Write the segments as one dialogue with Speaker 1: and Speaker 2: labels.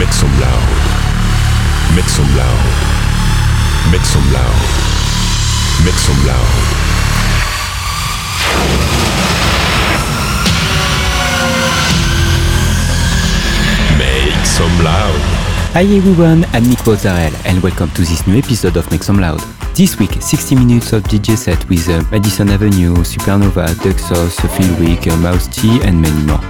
Speaker 1: Make some loud. Make some loud. Make some loud. Make some loud. Make some loud.
Speaker 2: Hi everyone, I'm Nick Mozzarella and welcome to this new episode of Make Some Loud. This week, 60 minutes of DJ set with uh, Madison Avenue, Supernova, Duxos, Phil uh, Mousse T and many more.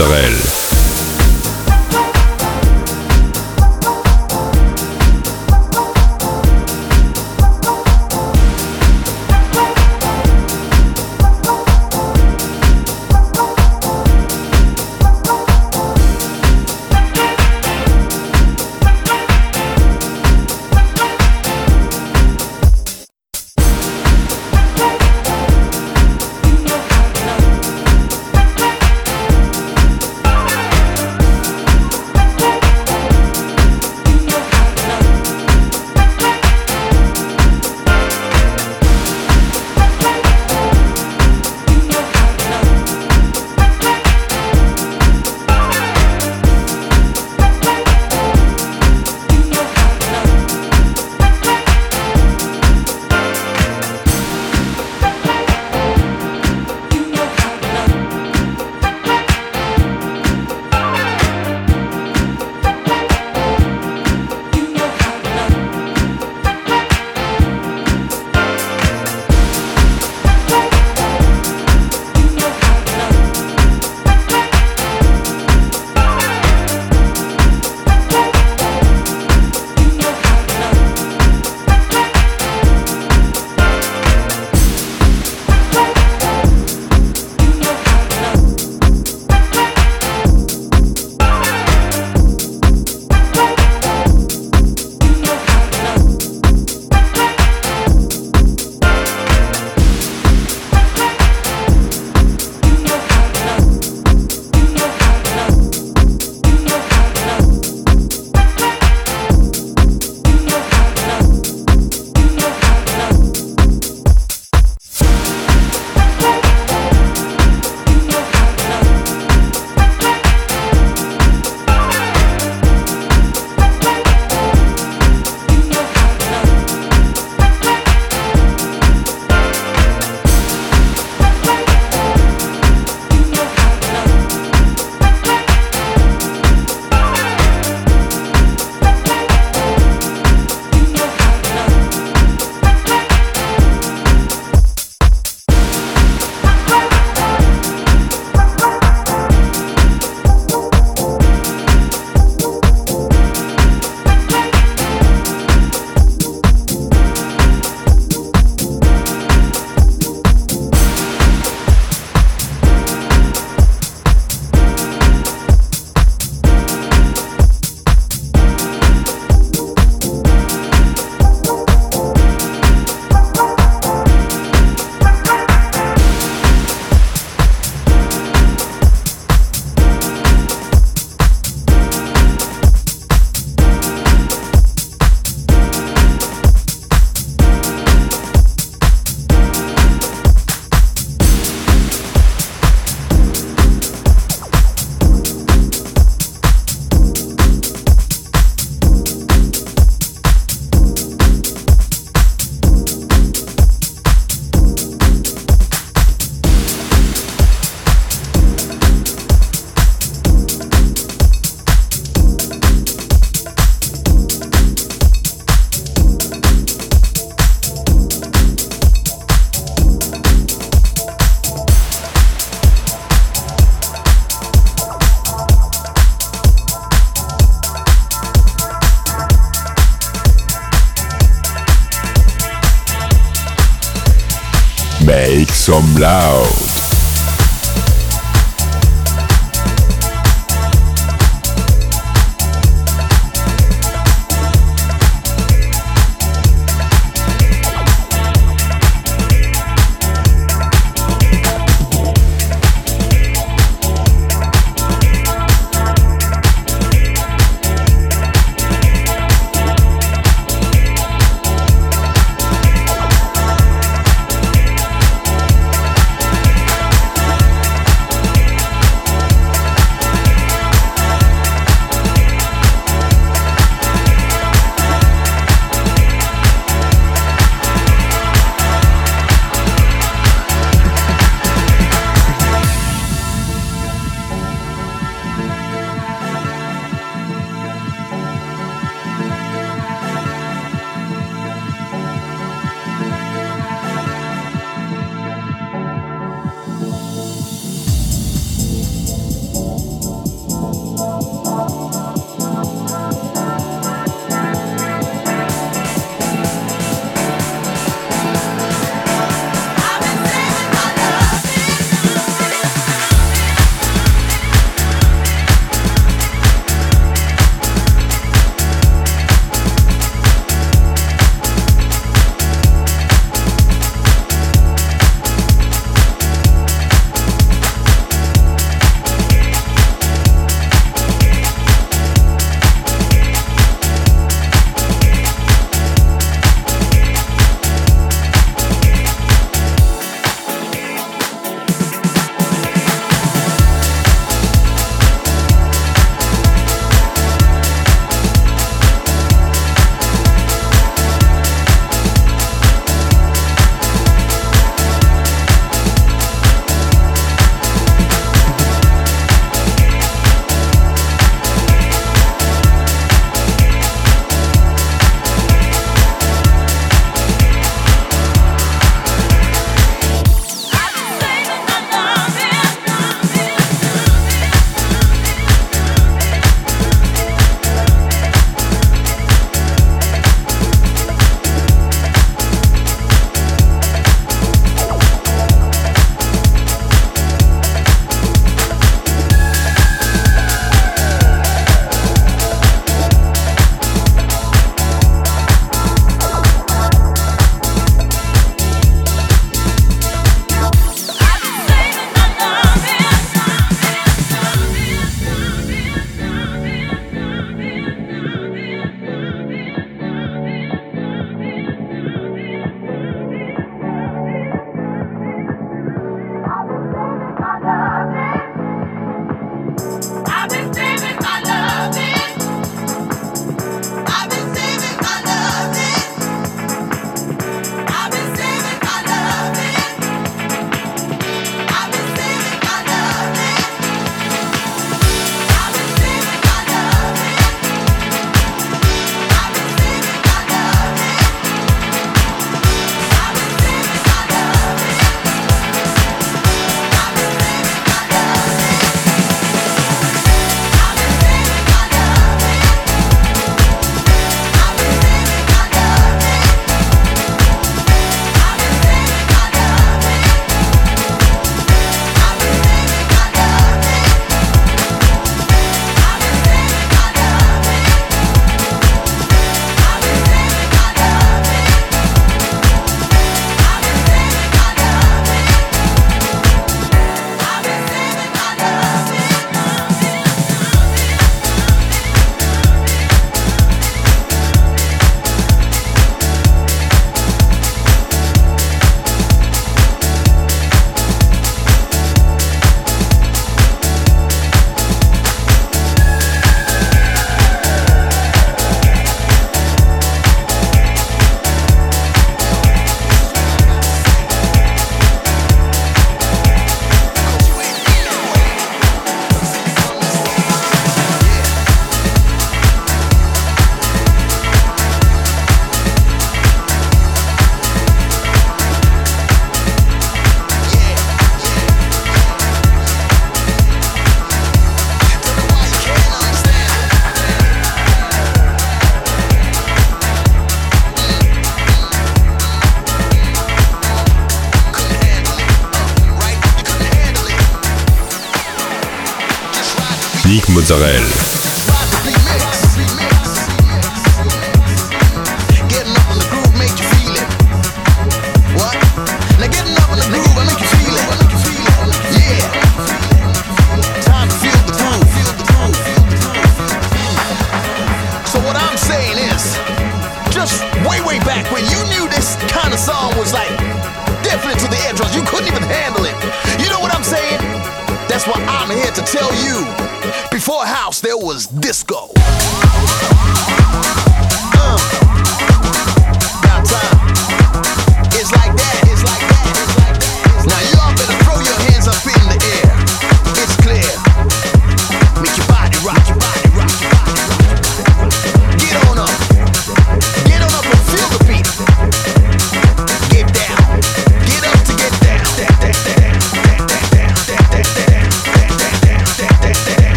Speaker 1: Israël.
Speaker 3: Nick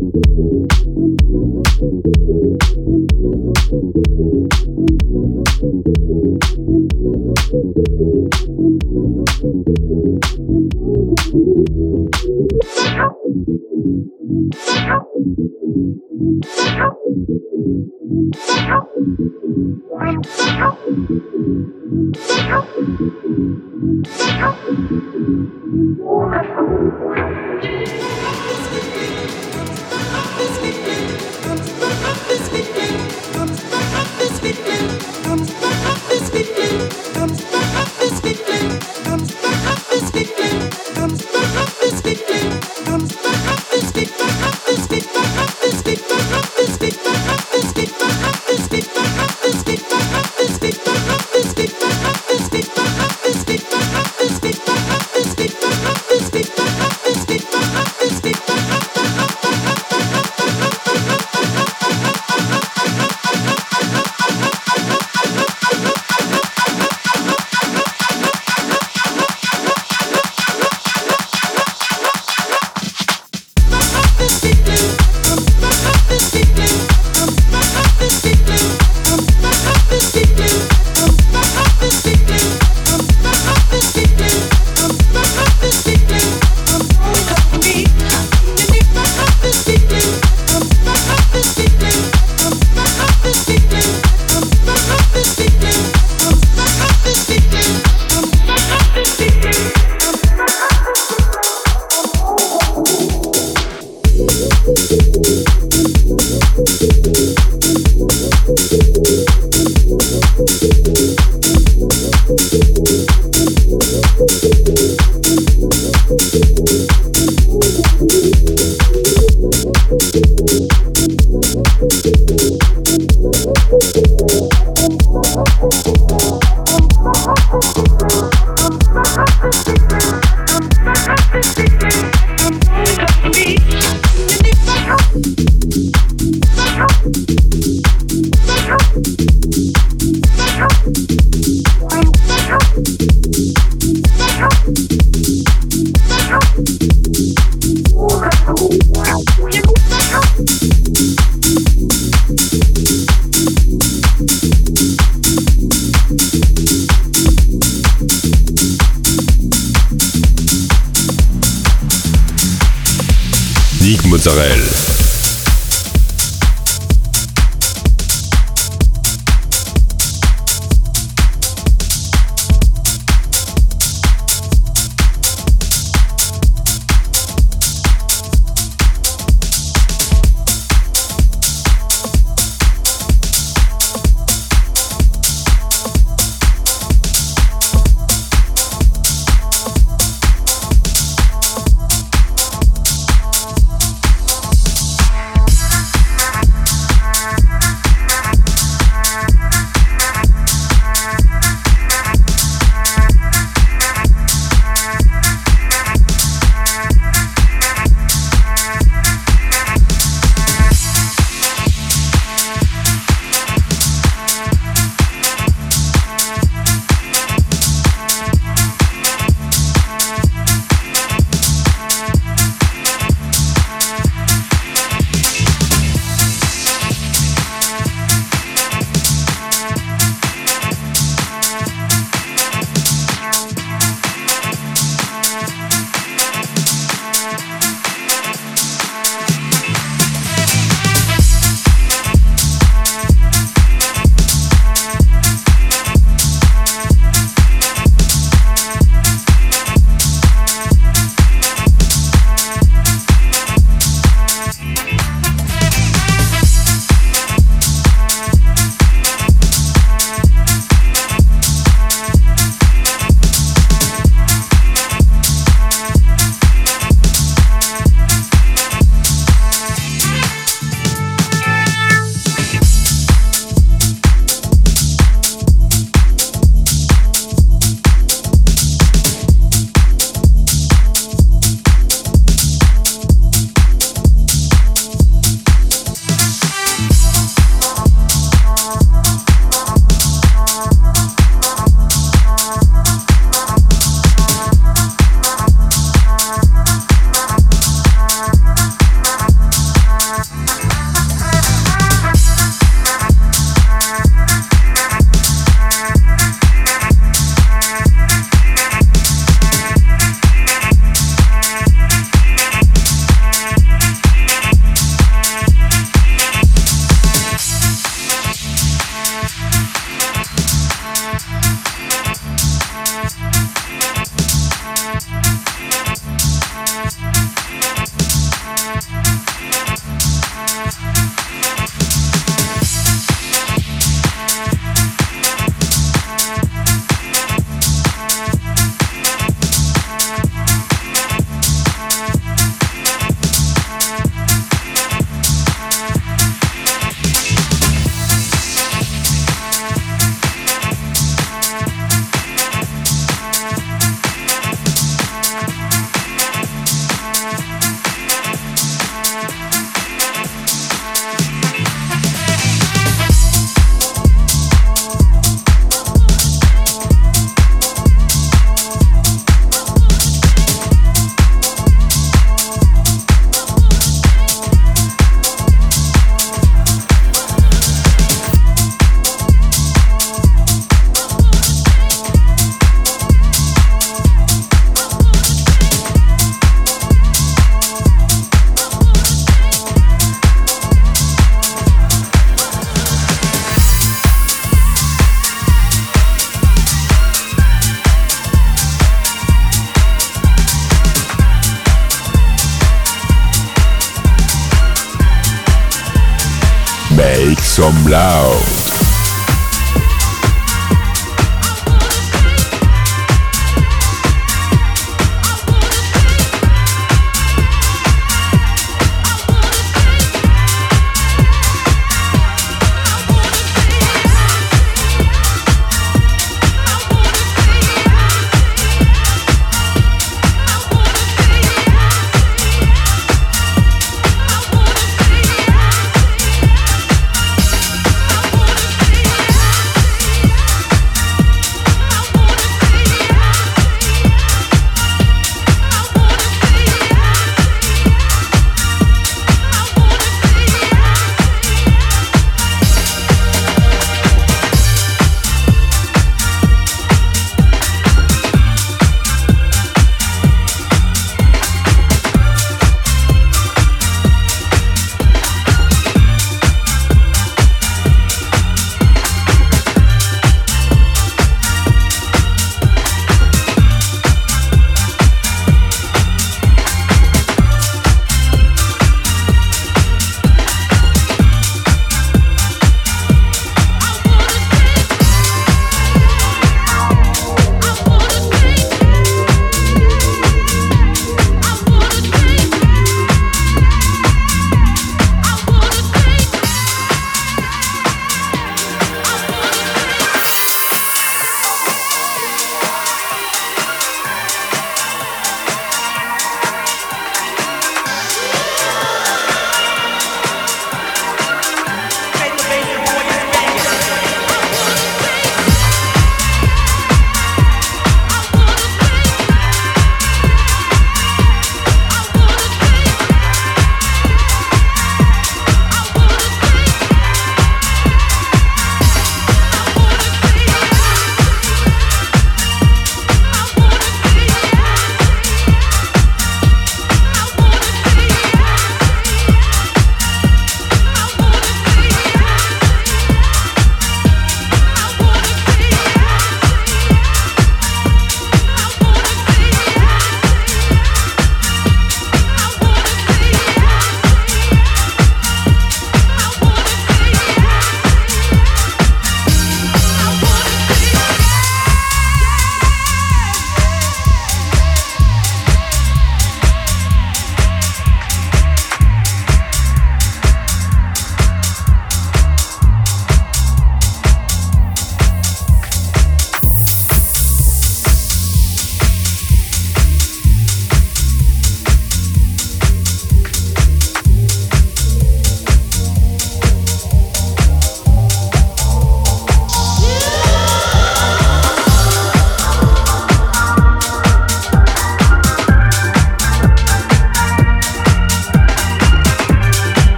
Speaker 3: Nick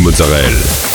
Speaker 3: Mozzarella.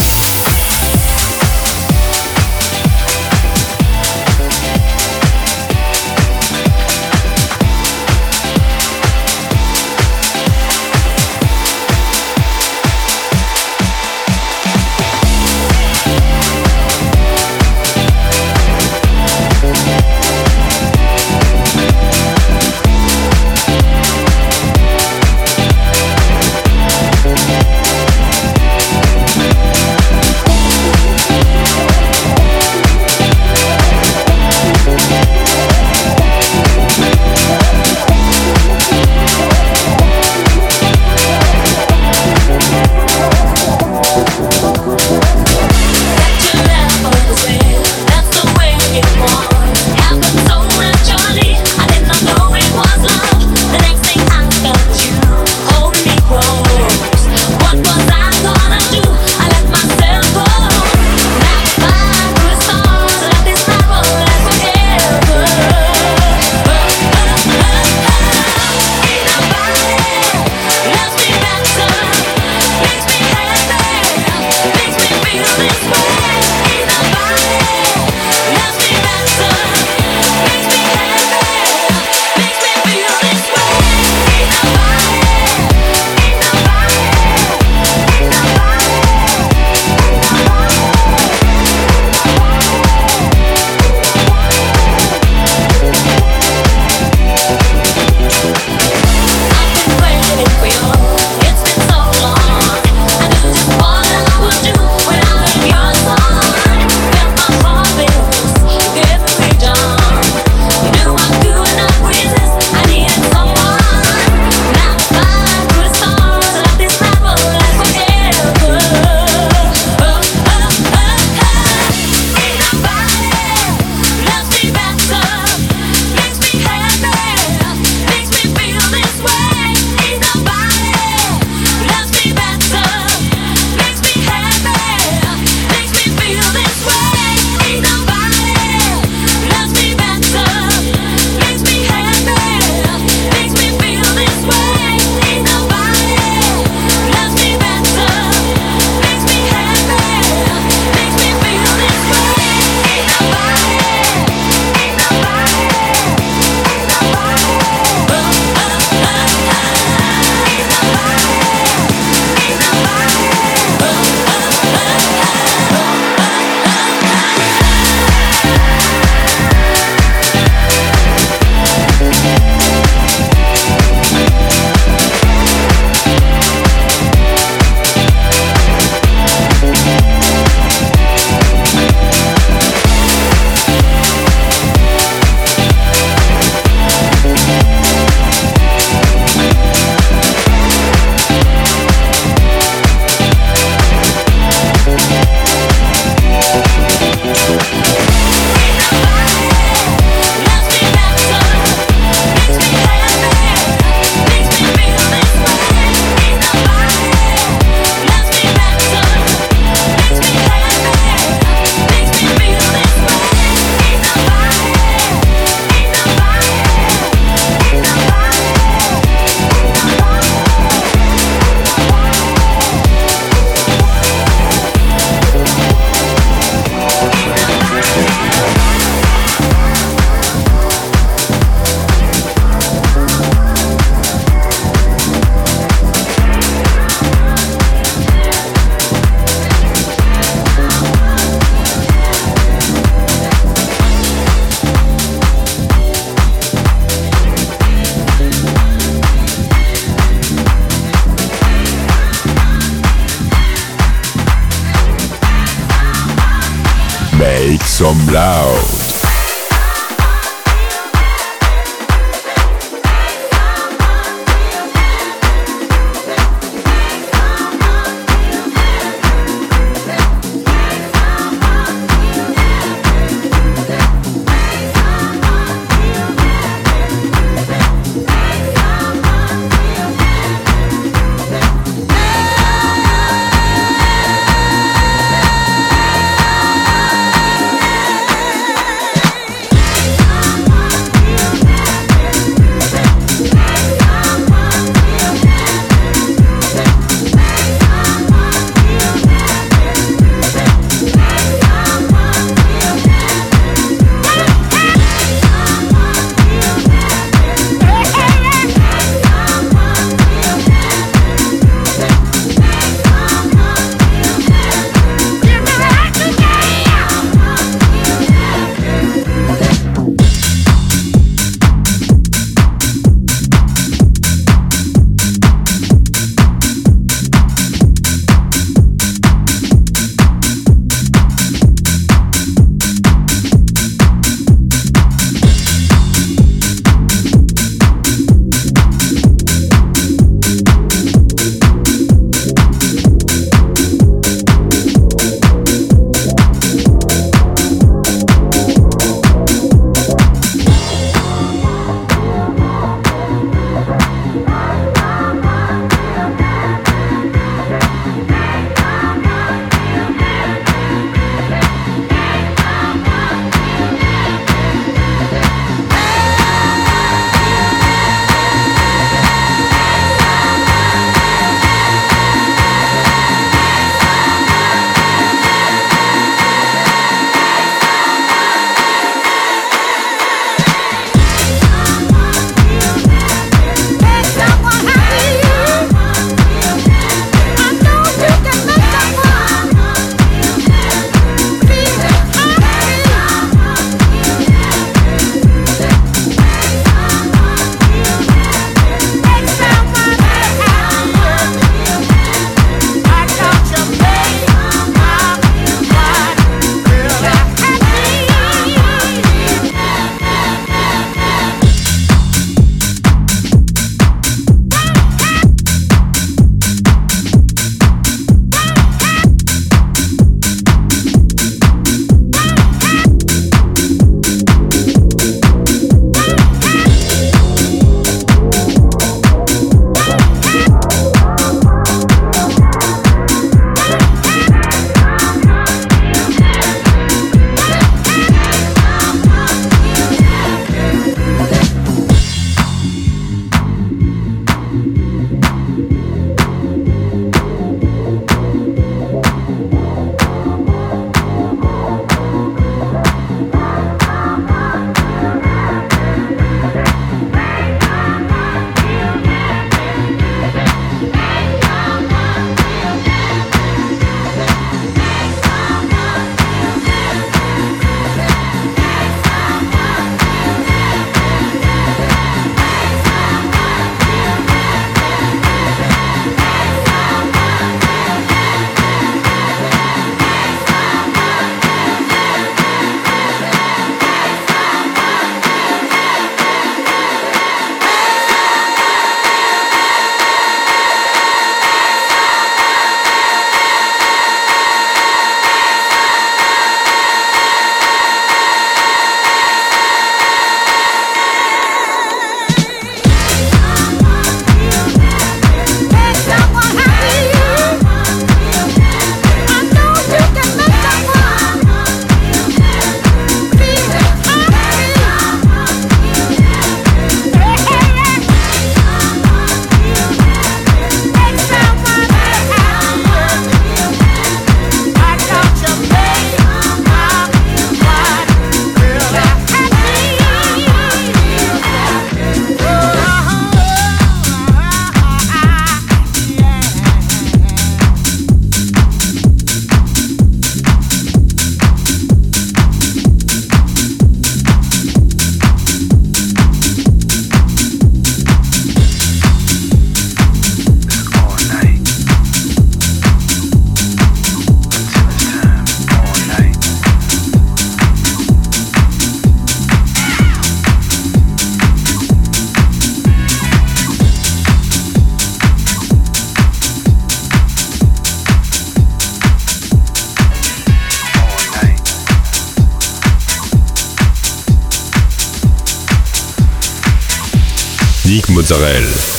Speaker 3: Mozzarella.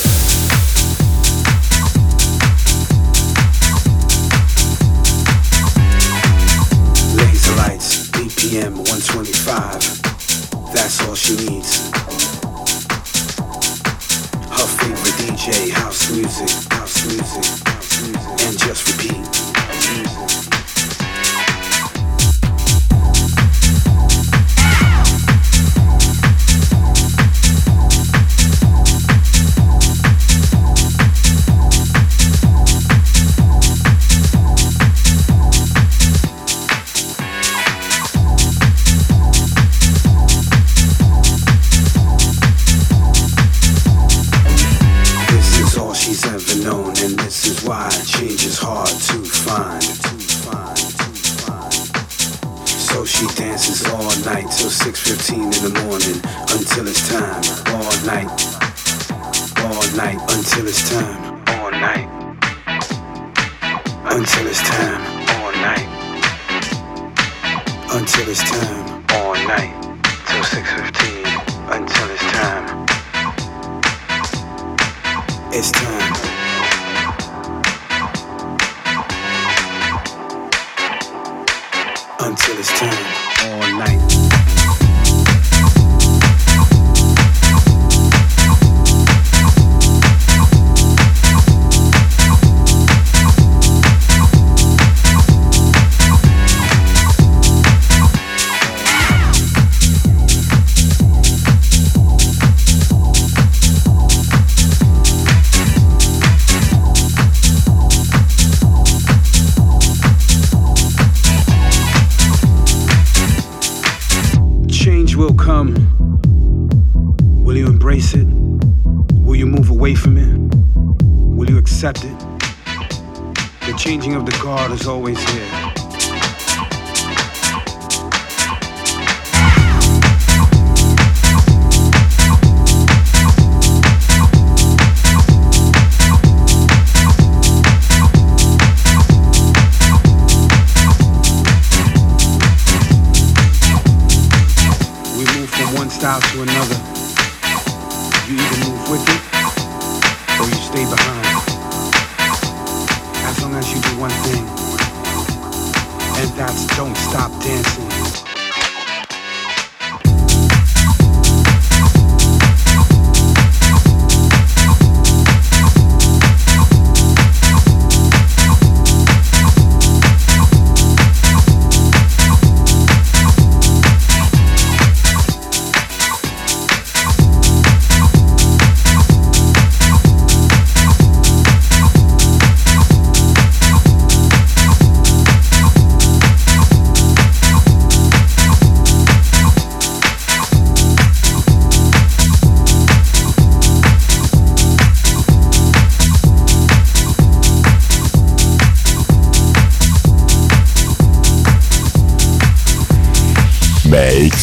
Speaker 4: Until it's time, all night. Always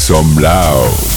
Speaker 3: Make some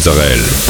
Speaker 3: Mozzarella.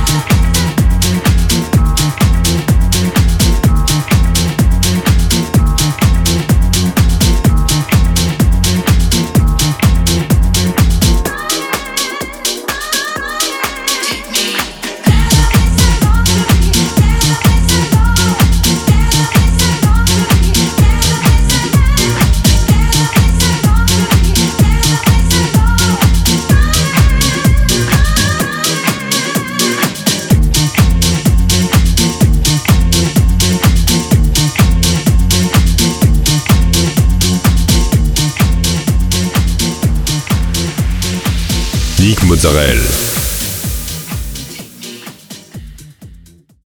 Speaker 1: Nick Mozzarella.